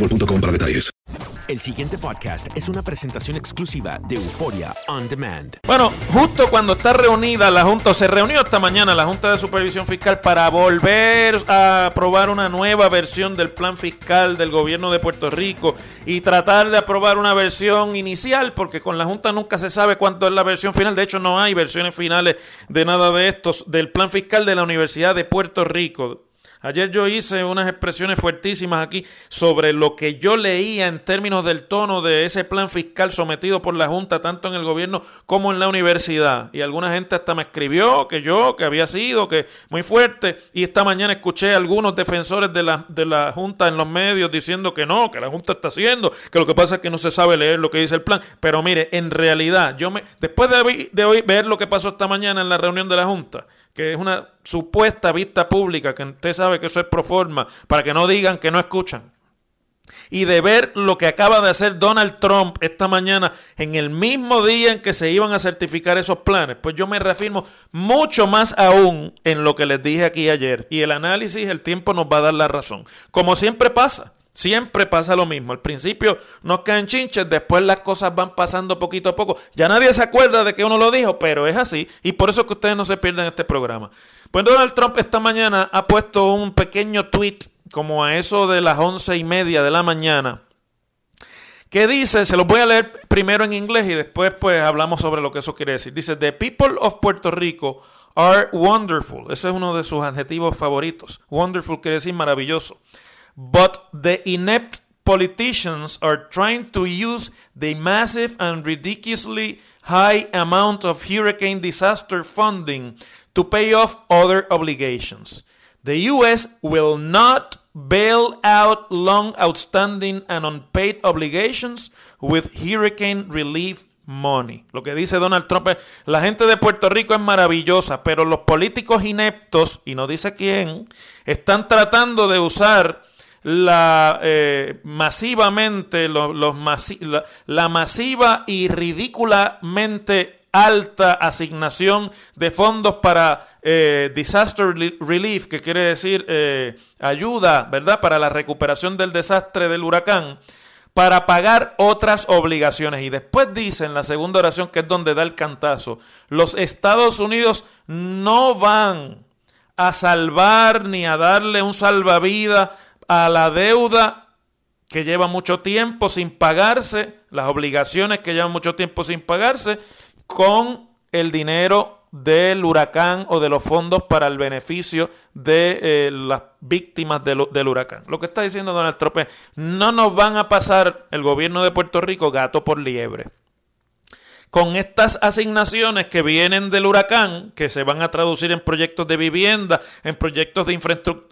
boostmobile.com para detalles. El siguiente podcast es una presentación exclusiva de Euforia On Demand. Bueno, justo cuando está reunida la Junta, se reunió esta mañana la Junta de Supervisión Fiscal para volver a aprobar una nueva versión del plan fiscal del gobierno de Puerto Rico y tratar de aprobar una versión inicial, porque con la Junta nunca se sabe cuánto es la versión final. De hecho, no hay versiones finales de nada de estos del plan fiscal de la Universidad de Puerto Rico. Ayer yo hice unas expresiones fuertísimas aquí sobre lo que yo leía en términos del tono de ese plan fiscal sometido por la Junta, tanto en el gobierno como en la universidad. Y alguna gente hasta me escribió que yo, que había sido, que muy fuerte. Y esta mañana escuché a algunos defensores de la, de la Junta en los medios diciendo que no, que la Junta está haciendo, que lo que pasa es que no se sabe leer lo que dice el plan. Pero mire, en realidad, yo me, después de, de hoy ver lo que pasó esta mañana en la reunión de la Junta, que es una supuesta vista pública, que usted sabe que eso es pro forma, para que no digan que no escuchan. Y de ver lo que acaba de hacer Donald Trump esta mañana en el mismo día en que se iban a certificar esos planes, pues yo me reafirmo mucho más aún en lo que les dije aquí ayer. Y el análisis, el tiempo nos va a dar la razón. Como siempre pasa. Siempre pasa lo mismo. Al principio nos caen chinches, después las cosas van pasando poquito a poco. Ya nadie se acuerda de que uno lo dijo, pero es así. Y por eso que ustedes no se pierden este programa. Pues Donald Trump esta mañana ha puesto un pequeño tweet, como a eso de las once y media de la mañana, que dice, se los voy a leer primero en inglés y después pues hablamos sobre lo que eso quiere decir. Dice, The people of Puerto Rico are wonderful. Ese es uno de sus adjetivos favoritos. Wonderful quiere decir maravilloso. But the inept politicians are trying to use the massive and ridiculously high amount of hurricane disaster funding to pay off other obligations. The U.S. will not bail out long outstanding and unpaid obligations with hurricane relief money. Lo que dice Donald Trump es, la gente de Puerto Rico es maravillosa, pero los políticos ineptos, y no dice quién, están tratando de usar la eh, masivamente los, la, masiva y ridículamente alta asignación de fondos para eh, disaster relief, que quiere decir eh, ayuda, ¿verdad? Para la recuperación del desastre del huracán, para pagar otras obligaciones. Y después dice en la segunda oración, que es donde da el cantazo, los Estados Unidos no van a salvar ni a darle un salvavidas a la deuda que lleva mucho tiempo sin pagarse, las obligaciones que llevan mucho tiempo sin pagarse, con el dinero del huracán o de los fondos para el beneficio de eh, las víctimas del huracán. Lo que está diciendo Donald Trump no nos van a pasar el gobierno de Puerto Rico gato por liebre. Con estas asignaciones que vienen del huracán, que se van a traducir en proyectos de vivienda, en proyectos de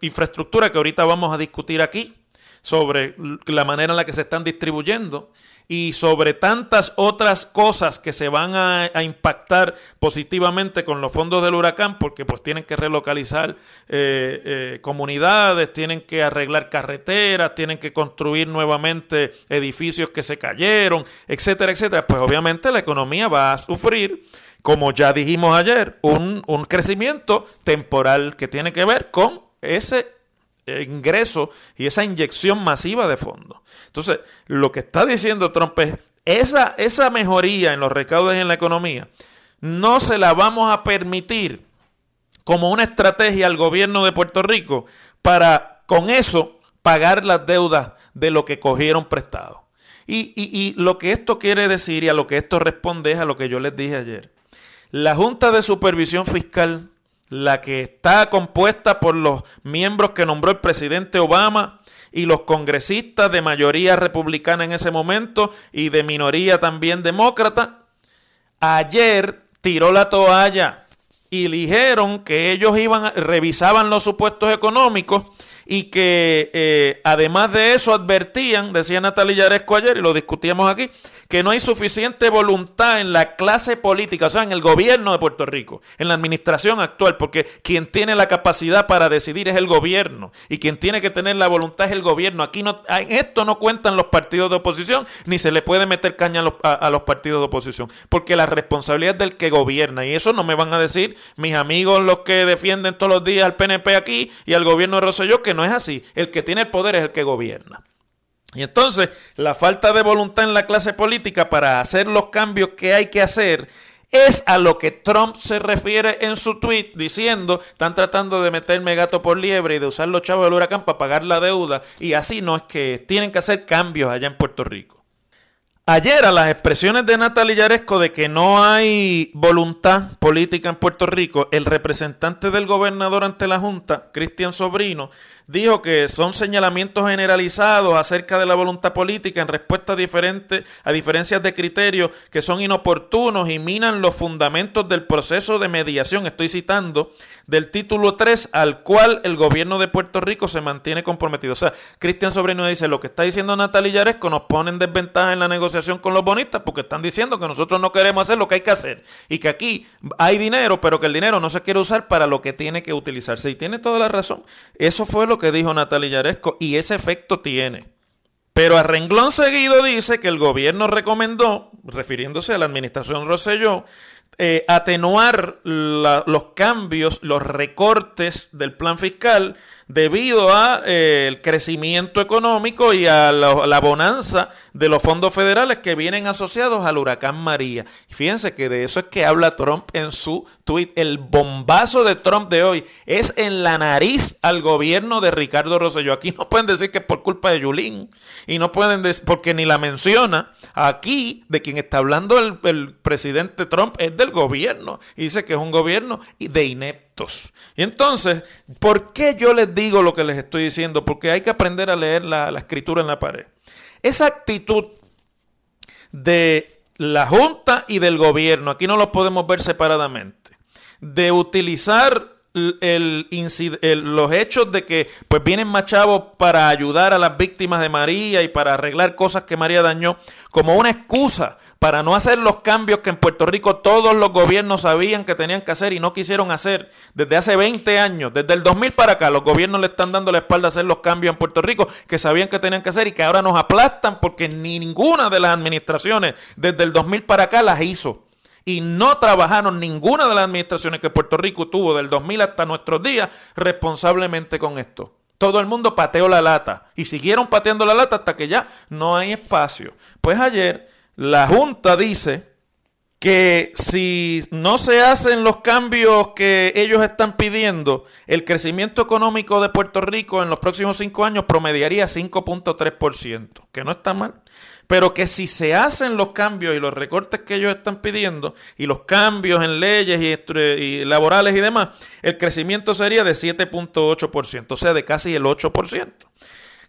infraestructura que ahorita vamos a discutir aquí, sobre la manera en la que se están distribuyendo y sobre tantas otras cosas que se van a, impactar positivamente con los fondos del huracán, porque pues tienen que relocalizar eh, eh, comunidades, tienen que arreglar carreteras, tienen que construir nuevamente edificios que se cayeron, etcétera, etcétera. Pues obviamente la economía va a sufrir como ya dijimos ayer, un, un, crecimiento temporal que tiene que ver con ese ingreso y esa inyección masiva de fondos. Entonces, lo que está diciendo Trump es, esa, esa mejoría en los recaudos y en la economía, no se la vamos a permitir como una estrategia al gobierno de Puerto Rico para con eso pagar las deudas de lo que cogieron prestado. Y, y lo que esto quiere decir y a lo que esto responde es a lo que yo les dije ayer. La Junta de Supervisión Fiscal la que está compuesta por los miembros que nombró el presidente Obama y los congresistas de mayoría republicana en ese momento y de minoría también demócrata, ayer tiró la toalla y dijeron que ellos iban revisaban los supuestos económicos y que eh, además de eso advertían, decía Natalia Yaresco ayer y lo discutíamos aquí, que no hay suficiente voluntad en la clase política, o sea, en el gobierno de Puerto Rico, en la administración actual, porque quien tiene la capacidad para decidir es el gobierno y quien tiene que tener la voluntad es el gobierno. Aquí no, en esto no cuentan los partidos de oposición, ni se le puede meter caña a los, a los partidos de oposición, porque la responsabilidad es del que gobierna y eso no me van a decir mis amigos los que defienden todos los días al PNP aquí y al gobierno de Rosselló que no es así. El que tiene el poder es el que gobierna. Y entonces, la falta de voluntad en la clase política para hacer los cambios que hay que hacer es a lo que Trump se refiere en su tweet diciendo, están tratando de meterme gato por liebre y de usar los chavos del huracán para pagar la deuda y así no es que tienen que hacer cambios allá en Puerto Rico. Ayer a las expresiones de Natalia Yaresco de que no hay voluntad política en Puerto Rico, el representante del gobernador ante la Junta, Cristian Sobrino, dijo que son señalamientos generalizados acerca de la voluntad política en respuesta a, diferentes, a diferencias de criterios que son inoportunos y minan los fundamentos del proceso de mediación. Estoy citando del título 3 al cual el gobierno de Puerto Rico se mantiene comprometido. O sea, Cristian Sobrino dice, lo que está diciendo Natalia Yaresco nos pone en desventaja en la negociación con los bonistas porque están diciendo que nosotros no queremos hacer lo que hay que hacer y que aquí hay dinero, pero que el dinero no se quiere usar para lo que tiene que utilizarse. Y tiene toda la razón. Eso fue lo que dijo Natalia Yaresco y ese efecto tiene. Pero a renglón seguido dice que el gobierno recomendó, refiriéndose a la administración Rosselló, eh, atenuar los cambios, los recortes del plan fiscal debido al eh, crecimiento económico y a la, bonanza de los fondos federales que vienen asociados al huracán María. fíjense que de eso es que habla Trump en su tweet. El bombazo de Trump de hoy es en la nariz al gobierno de Ricardo Rosselló. Aquí no pueden decir que es por culpa de Yulín y no pueden decir, porque ni la menciona. Aquí de quien está hablando el, el presidente Trump es del gobierno y dice que es un gobierno de inepto y entonces, ¿por qué yo les digo lo que les estoy diciendo? Porque hay que aprender a leer la, la escritura en la pared. Esa actitud de la Junta y del gobierno, aquí no lo podemos ver separadamente, de utilizar los hechos de que pues vienen más para ayudar a las víctimas de María y para arreglar cosas que María dañó como una excusa para no hacer los cambios que en Puerto Rico todos los gobiernos sabían que tenían que hacer y no quisieron hacer desde hace 20 años, desde el 2000 para acá, los gobiernos le están dando la espalda a hacer los cambios en Puerto Rico que sabían que tenían que hacer y que ahora nos aplastan porque ni ninguna de las administraciones desde el 2000 para acá las hizo y no trabajaron ninguna de las administraciones que Puerto Rico tuvo del 2000 hasta nuestros días responsablemente con esto. Todo el mundo pateó la lata y siguieron pateando la lata hasta que ya no hay espacio. Pues ayer la Junta dice que si no se hacen los cambios que ellos están pidiendo, el crecimiento económico de Puerto Rico en los próximos cinco años promediaría 5.3%, que no está mal, pero que si se hacen los cambios y los recortes que ellos están pidiendo y los cambios en leyes y, laborales y demás, el crecimiento sería de 7.8%, o sea, de casi el 8%.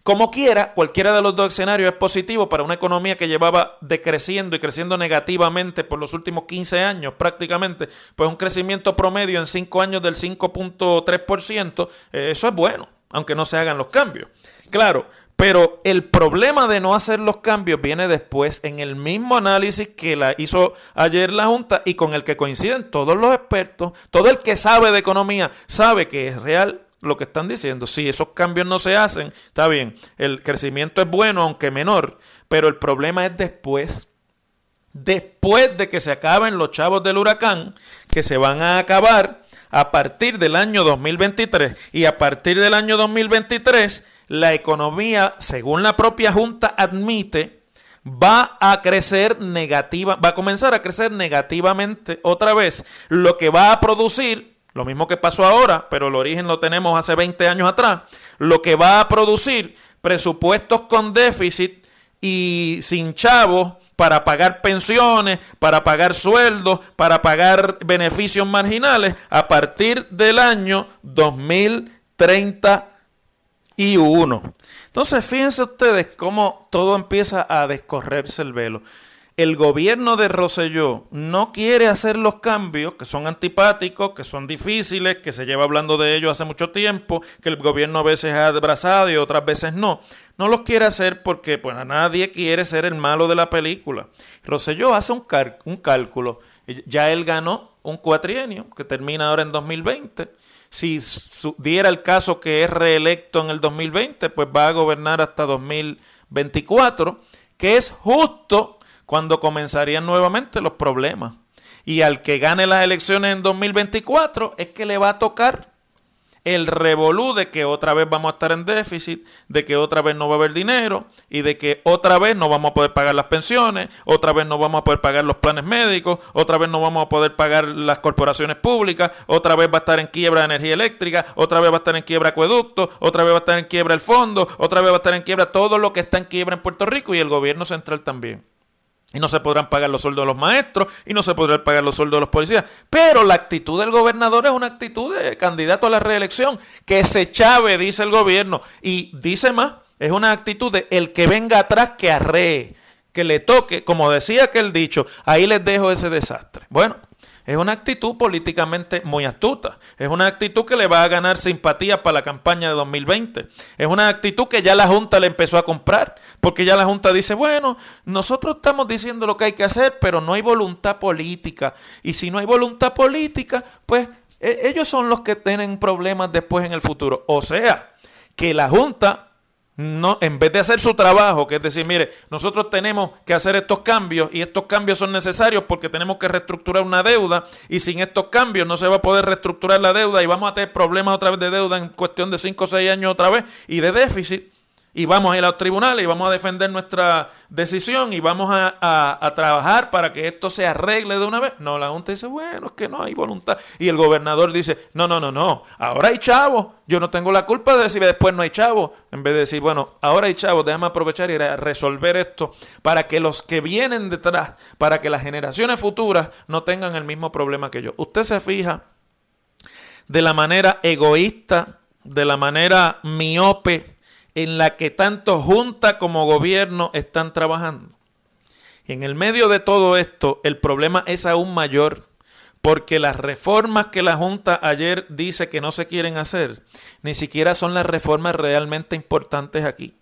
Como quiera, cualquiera de los dos escenarios es positivo para una economía que llevaba decreciendo y creciendo negativamente por los últimos 15 años prácticamente, pues un crecimiento promedio en 5 años del 5.3%, eh, eso es bueno, aunque no se hagan los cambios. Claro, pero el problema de no hacer los cambios viene después en el mismo análisis que la hizo ayer la Junta y con el que coinciden todos los expertos, todo el que sabe de economía sabe que es real lo que están diciendo. Si esos cambios no se hacen, está bien, el crecimiento es bueno, aunque menor, pero el problema es después. Después de que se acaben los chavos del huracán, que se van a acabar a partir del año 2023. Y a partir del año 2023, la economía, según la propia Junta admite, va a crecer negativa, va a comenzar a crecer negativamente otra vez, lo que va a producir lo mismo que pasó ahora, pero el origen lo tenemos hace 20 años atrás. Lo que va a producir presupuestos con déficit y sin chavos para pagar pensiones, para pagar sueldos, para pagar beneficios marginales a partir del año 2031. Entonces, fíjense ustedes cómo todo empieza a descorrerse el velo el gobierno de Roselló no quiere hacer los cambios que son antipáticos, que son difíciles, que se lleva hablando de ellos hace mucho tiempo, que el gobierno a veces ha abrazado y otras veces no. No los quiere hacer porque pues, nadie quiere ser el malo de la película. Roselló hace un, un cálculo. Ya él ganó un cuatrienio que termina ahora en 2020. Si diera el caso que es reelecto en el 2020, pues va a gobernar hasta 2024, que es justo cuando comenzarían nuevamente los problemas. Y al que gane las elecciones en 2024 es que le va a tocar el revolú de que otra vez vamos a estar en déficit, de que otra vez no va a haber dinero y de que otra vez no vamos a poder pagar las pensiones, otra vez no vamos a poder pagar los planes médicos, otra vez no vamos a poder pagar las corporaciones públicas, otra vez va a estar en quiebra energía eléctrica, otra vez va a estar en quiebra acueducto, otra vez va a estar en quiebra el fondo, otra vez va a estar en quiebra todo lo que está en quiebra en Puerto Rico y el gobierno central también. Y no se podrán pagar los sueldos de los maestros y no se podrán pagar los sueldos de los policías. Pero la actitud del gobernador es una actitud de candidato a la reelección. Que se chave, dice el gobierno. Y dice más, es una actitud de el que venga atrás que arree, que le toque, como decía aquel dicho, ahí les dejo ese desastre. Bueno, es una actitud políticamente muy astuta. Es una actitud que le va a ganar simpatía para la campaña de 2020. Es una actitud que ya la Junta le empezó a comprar. Porque ya la Junta dice, bueno, nosotros estamos diciendo lo que hay que hacer, pero no hay voluntad política. Y si no hay voluntad política, pues e-, ellos son los que tienen problemas después en el futuro. O sea, que la Junta no, en vez de hacer su trabajo, que es decir, mire, nosotros tenemos que hacer estos cambios y estos cambios son necesarios porque tenemos que reestructurar una deuda y sin estos cambios no se va a poder reestructurar la deuda y vamos a tener problemas otra vez de deuda en cuestión de 5 o 6 años otra vez y de déficit y vamos a ir a los tribunales y vamos a defender nuestra decisión y vamos a, trabajar para que esto se arregle de una vez. No, la Junta dice, bueno, es que no hay voluntad. Y el gobernador dice, no, no, no, no, ahora hay chavos. Yo no tengo la culpa de decir después no hay chavos. En vez de decir, bueno, ahora hay chavos, déjame aprovechar y resolver esto para que los que vienen detrás, para que las generaciones futuras no tengan el mismo problema que yo. Usted se fija de la manera egoísta, de la manera miope, en la que tanto Junta como gobierno están trabajando. Y en el medio de todo esto, el problema es aún mayor, porque las reformas que la Junta ayer dice que no se quieren hacer, ni siquiera son las reformas realmente importantes aquí.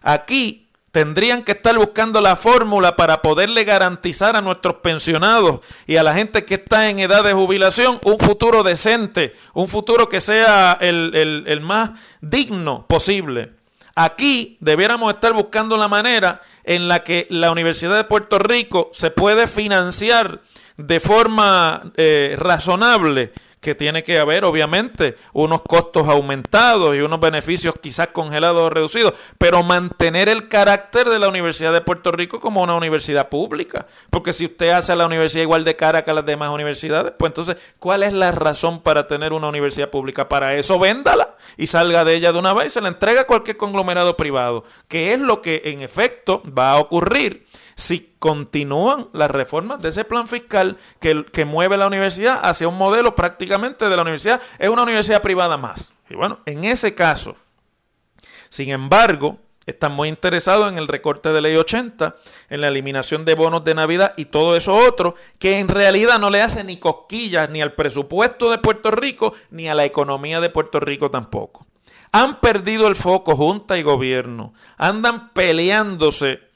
Aquí tendrían que estar buscando la fórmula para poderle garantizar a nuestros pensionados y a la gente que está en edad de jubilación un futuro decente, un futuro que sea el, el más digno posible. Aquí debiéramos estar buscando la manera en la que la Universidad de Puerto Rico se puede financiar de forma eh, razonable, que tiene que haber, obviamente, unos costos aumentados y unos beneficios quizás congelados o reducidos, pero mantener el carácter de la Universidad de Puerto Rico como una universidad pública. Porque si usted hace a la universidad igual de cara que a las demás universidades, pues entonces, ¿cuál es la razón para tener una universidad pública? Para eso, véndala y salga de ella de una vez y se la entrega a cualquier conglomerado privado, que es lo que en efecto va a ocurrir si continúan las reformas de ese plan fiscal que, que mueve la universidad hacia un modelo prácticamente de la universidad, es una universidad privada más. Y bueno, en ese caso, sin embargo, están muy interesados en el recorte de ley 80, en la eliminación de bonos de Navidad y todo eso otro, que en realidad no le hace ni cosquillas ni al presupuesto de Puerto Rico, ni a la economía de Puerto Rico tampoco. Han perdido el foco Junta y Gobierno, andan peleándose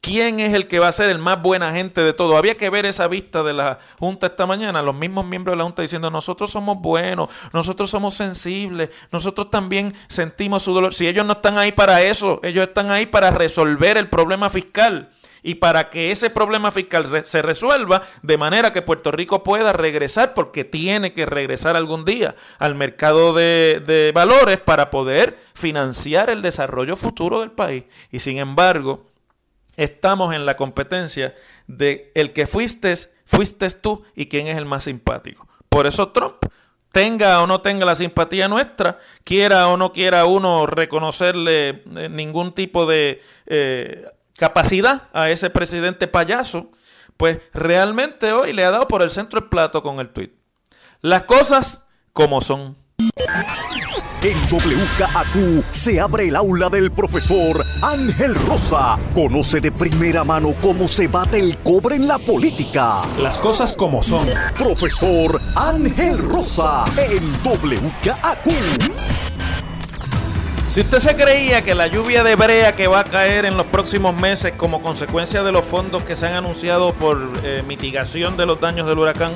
¿Quién es el que va a ser el más buena gente de todo? Había que ver esa vista de la Junta esta mañana, los mismos miembros de la Junta diciendo, nosotros somos buenos, nosotros somos sensibles, nosotros también sentimos su dolor. Si ellos no están ahí para eso, ellos están ahí para resolver el problema fiscal y para que ese problema fiscal se resuelva de manera que Puerto Rico pueda regresar, porque tiene que regresar algún día al mercado de, de valores para poder financiar el desarrollo futuro del país. Y sin embargo, estamos en la competencia de el que fuiste, fuiste tú y quién es el más simpático. Por eso Trump, tenga o no tenga la simpatía nuestra, quiera o no quiera uno reconocerle eh, ningún tipo de eh, capacidad a ese presidente payaso, pues realmente hoy le ha dado por el centro el plato con el tuit. Las cosas como son. En WKAQ se abre el aula del profesor Ángel Rosa. Conoce de primera mano cómo se bate el cobre en la política. Las cosas como son. Profesor Ángel Rosa en WKAQ. Si usted se creía que la lluvia de brea que va a caer en los próximos meses como consecuencia de los fondos que se han anunciado por eh, mitigación de los daños del huracán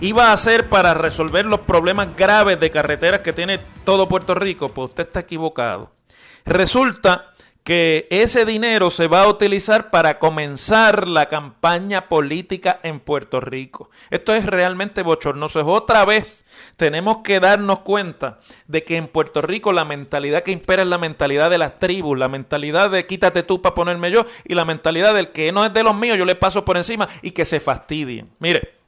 iba a ser para resolver los problemas graves de carreteras que tiene todo Puerto Rico, pues usted está equivocado. Resulta que ese dinero se va a utilizar para comenzar la campaña política en Puerto Rico. Esto es realmente bochornoso. Otra vez tenemos que darnos cuenta de que en Puerto Rico la mentalidad que impera es la mentalidad de las tribus, la mentalidad de quítate tú para ponerme yo y la mentalidad del que no es de los míos, yo le paso por encima y que se fastidien. Mire,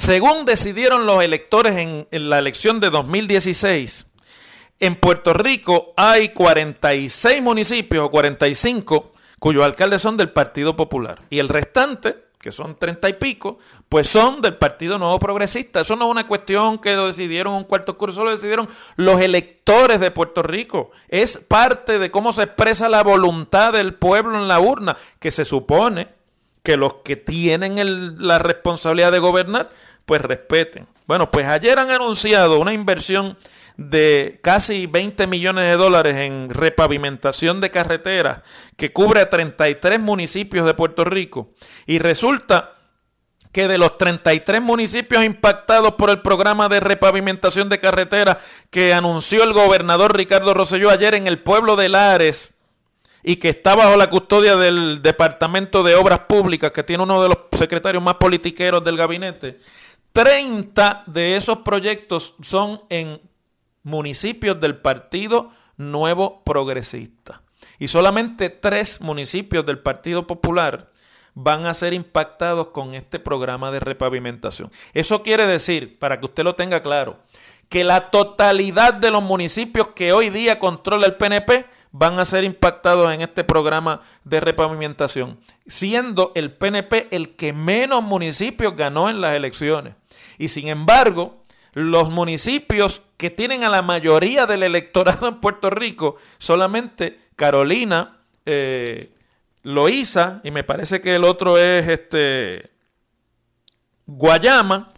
según decidieron los electores en, la elección de 2016, en Puerto Rico hay 46 municipios o 45 cuyos alcaldes son del Partido Popular. Y el restante, que son 30 y pico, pues son del Partido Nuevo Progresista. Eso no es una cuestión que lo decidieron un cuarto curso, lo decidieron los electores de Puerto Rico. Es parte de cómo se expresa la voluntad del pueblo en la urna, que se supone que los que tienen la responsabilidad de gobernar pues respeten. Bueno, pues ayer han anunciado una inversión de casi 20 millones de dólares en repavimentación de carreteras que cubre a 33 municipios de Puerto Rico. Y resulta que de los 33 municipios impactados por el programa de repavimentación de carreteras que anunció el gobernador Ricardo Rosselló ayer en el pueblo de Lares y que está bajo la custodia del Departamento de Obras Públicas, que tiene uno de los secretarios más politiqueros del gabinete, 30 de esos proyectos son en municipios del Partido Nuevo Progresista. Y solamente tres municipios del Partido Popular van a ser impactados con este programa de repavimentación. Eso quiere decir, para que usted lo tenga claro, que la totalidad de los municipios que hoy día controla el PNP van a ser impactados en este programa de repavimentación, siendo el PNP el que menos municipios ganó en las elecciones. Y sin embargo, los municipios que tienen a la mayoría del electorado en Puerto Rico, solamente Carolina, eh, y me parece que el otro es este Guayama,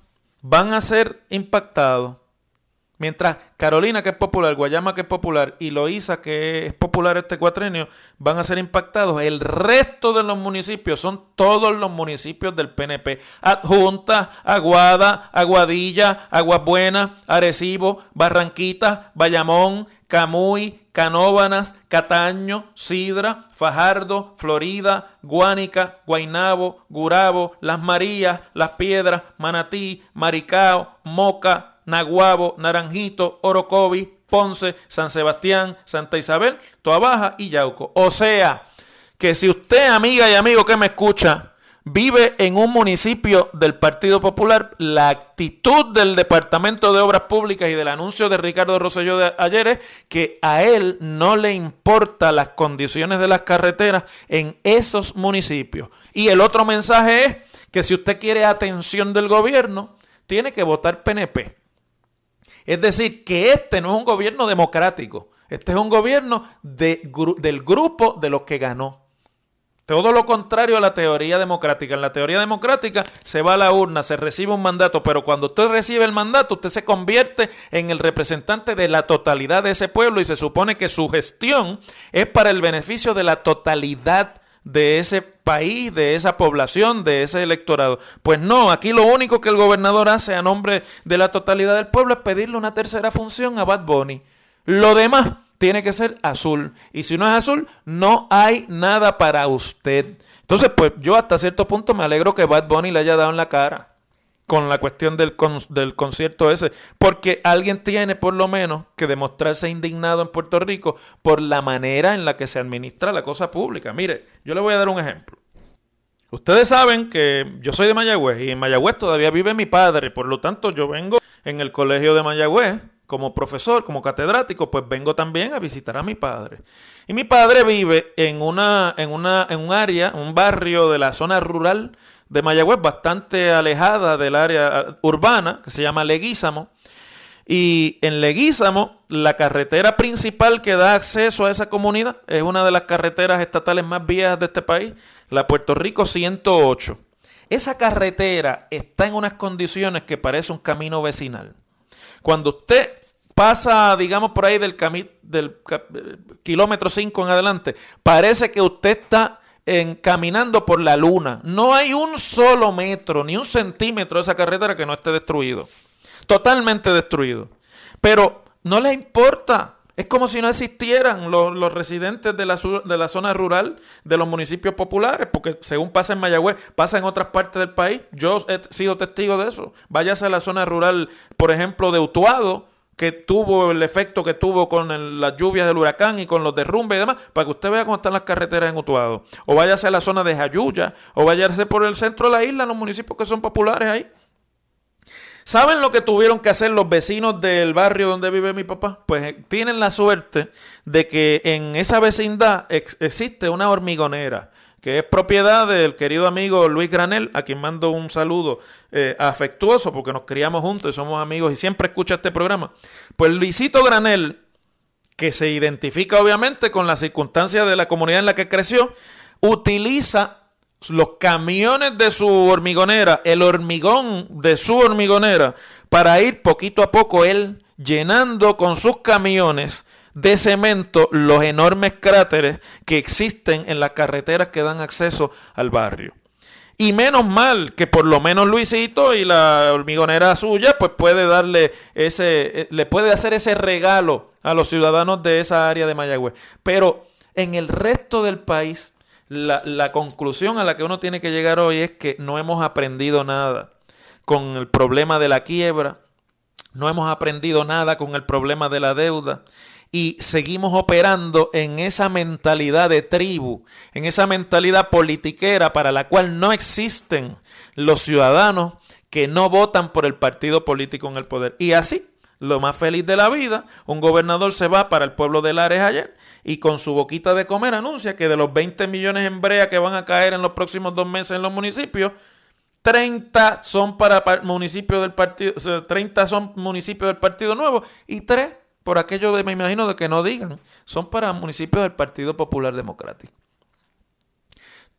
van a ser impactados Mientras Carolina, que es popular, Guayama, que es popular, y Loíza, que es popular este cuatrenio, van a ser impactados. El resto de los municipios son todos los municipios del PNP. Adjunta, Aguada, Aguadilla, Aguas Buenas, Arecibo, Barranquita, Bayamón, Camuy, Canóbanas, Cataño, Sidra, Fajardo, Florida, Guánica, Guainabo, Gurabo, Las Marías, Las Piedras, Manatí, Maricao, Moca, Naguabo, Naranjito, Orocovi, Ponce, San Sebastián, Santa Isabel, Toa Baja y Yauco. O sea, que si usted, amiga y amigo que me escucha, vive en un municipio del Partido Popular, la actitud del Departamento de Obras Públicas y del anuncio de Ricardo Rosselló de ayer es que a él no le importa las condiciones de las carreteras en esos municipios. Y el otro mensaje es que si usted quiere atención del gobierno, tiene que votar PNP. Es decir, que este no es un gobierno democrático, este es un gobierno de, del grupo de los que ganó. Todo lo contrario a la teoría democrática. En la teoría democrática se va a la urna, se recibe un mandato, pero cuando usted recibe el mandato, usted se convierte en el representante de la totalidad de ese pueblo y se supone que su gestión es para el beneficio de la totalidad de ese país, de esa población, de ese electorado. Pues no, aquí lo único que el gobernador hace a nombre de la totalidad del pueblo es pedirle una tercera función a Bad Bunny. Lo demás tiene que ser azul. Y si no es azul, no hay nada para usted. Entonces, pues yo hasta cierto punto me alegro que Bad Bunny le haya dado en la cara con la cuestión del, del concierto ese, porque alguien tiene por lo menos que demostrarse indignado en Puerto Rico por la manera en la que se administra la cosa pública. Mire, yo le voy a dar un ejemplo. Ustedes saben que yo soy de Mayagüez y en Mayagüez todavía vive mi padre, por lo tanto yo vengo en el colegio de Mayagüez como profesor, como catedrático, pues vengo también a visitar a mi padre. Y mi padre vive en una, en una, en un área, un barrio de la zona rural de Mayagüez, bastante alejada del área uh, urbana, que se llama Leguízamo. Y en Leguízamo, la carretera principal que da acceso a esa comunidad es una de las carreteras estatales más viejas de este país, la Puerto Rico 108. Esa carretera está en unas condiciones que parece un camino vecinal. Cuando usted pasa, digamos, por ahí del, del kilómetro 5 en adelante, parece que usted está en, caminando por la luna. No hay un solo metro, ni un centímetro de esa carretera que no esté destruido. Totalmente destruido. Pero no le importa. Es como si no existieran los, residentes de la, de la, zona rural de los municipios populares, porque según pasa en Mayagüez, pasa en otras partes del país. Yo he sido testigo de eso. Váyase a la zona rural, por ejemplo, de Utuado, que tuvo el efecto que tuvo con las lluvias del huracán y con los derrumbes y demás, para que usted vea cómo están las carreteras en Utuado. O váyase a la zona de Jayuya, o váyase por el centro de la isla, los municipios que son populares ahí. ¿Saben lo que tuvieron que hacer los vecinos del barrio donde vive mi papá? Pues eh, tienen la suerte de que en esa vecindad existe una hormigonera que es propiedad del querido amigo Luis Granel, a quien mando un saludo eh, afectuoso porque nos criamos juntos y somos amigos y siempre escucha este programa. Pues Luisito Granel, que se identifica obviamente con las circunstancias de la comunidad en la que creció, utiliza los camiones de su hormigonera, el hormigón de su hormigonera, para ir poquito a poco él llenando con sus camiones de cemento los enormes cráteres que existen en las carreteras que dan acceso al barrio. Y menos mal que por lo menos Luisito y la hormigonera suya, pues puede darle ese, eh, le puede hacer ese regalo a los ciudadanos de esa área de Mayagüez. Pero en el resto del país, la, la conclusión a la que uno tiene que llegar hoy es que no hemos aprendido nada con el problema de la quiebra, no hemos aprendido nada con el problema de la deuda y seguimos operando en esa mentalidad de tribu, en esa mentalidad politiquera para la cual no existen los ciudadanos que no votan por el partido político en el poder. Y así, lo más feliz de la vida, un gobernador se va para el pueblo de Lares ayer y con su boquita de comer anuncia que de los 20 millones en brea que van a caer en los próximos dos meses en los municipios, 30 son para municipios del partido, 30 son municipios del Partido Nuevo y 3 por aquello de, me imagino, de que no digan, son para municipios del Partido Popular Democrático.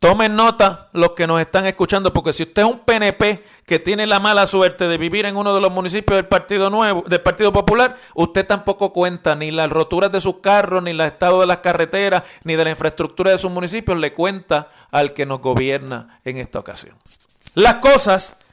Tomen nota los que nos están escuchando, porque si usted es un PNP que tiene la mala suerte de vivir en uno de los municipios del Partido Nuevo, del Partido Popular, usted tampoco cuenta ni las roturas de sus carros, ni el estado de las carreteras, ni de la infraestructura de sus municipios, le cuenta al que nos gobierna en esta ocasión. Las cosas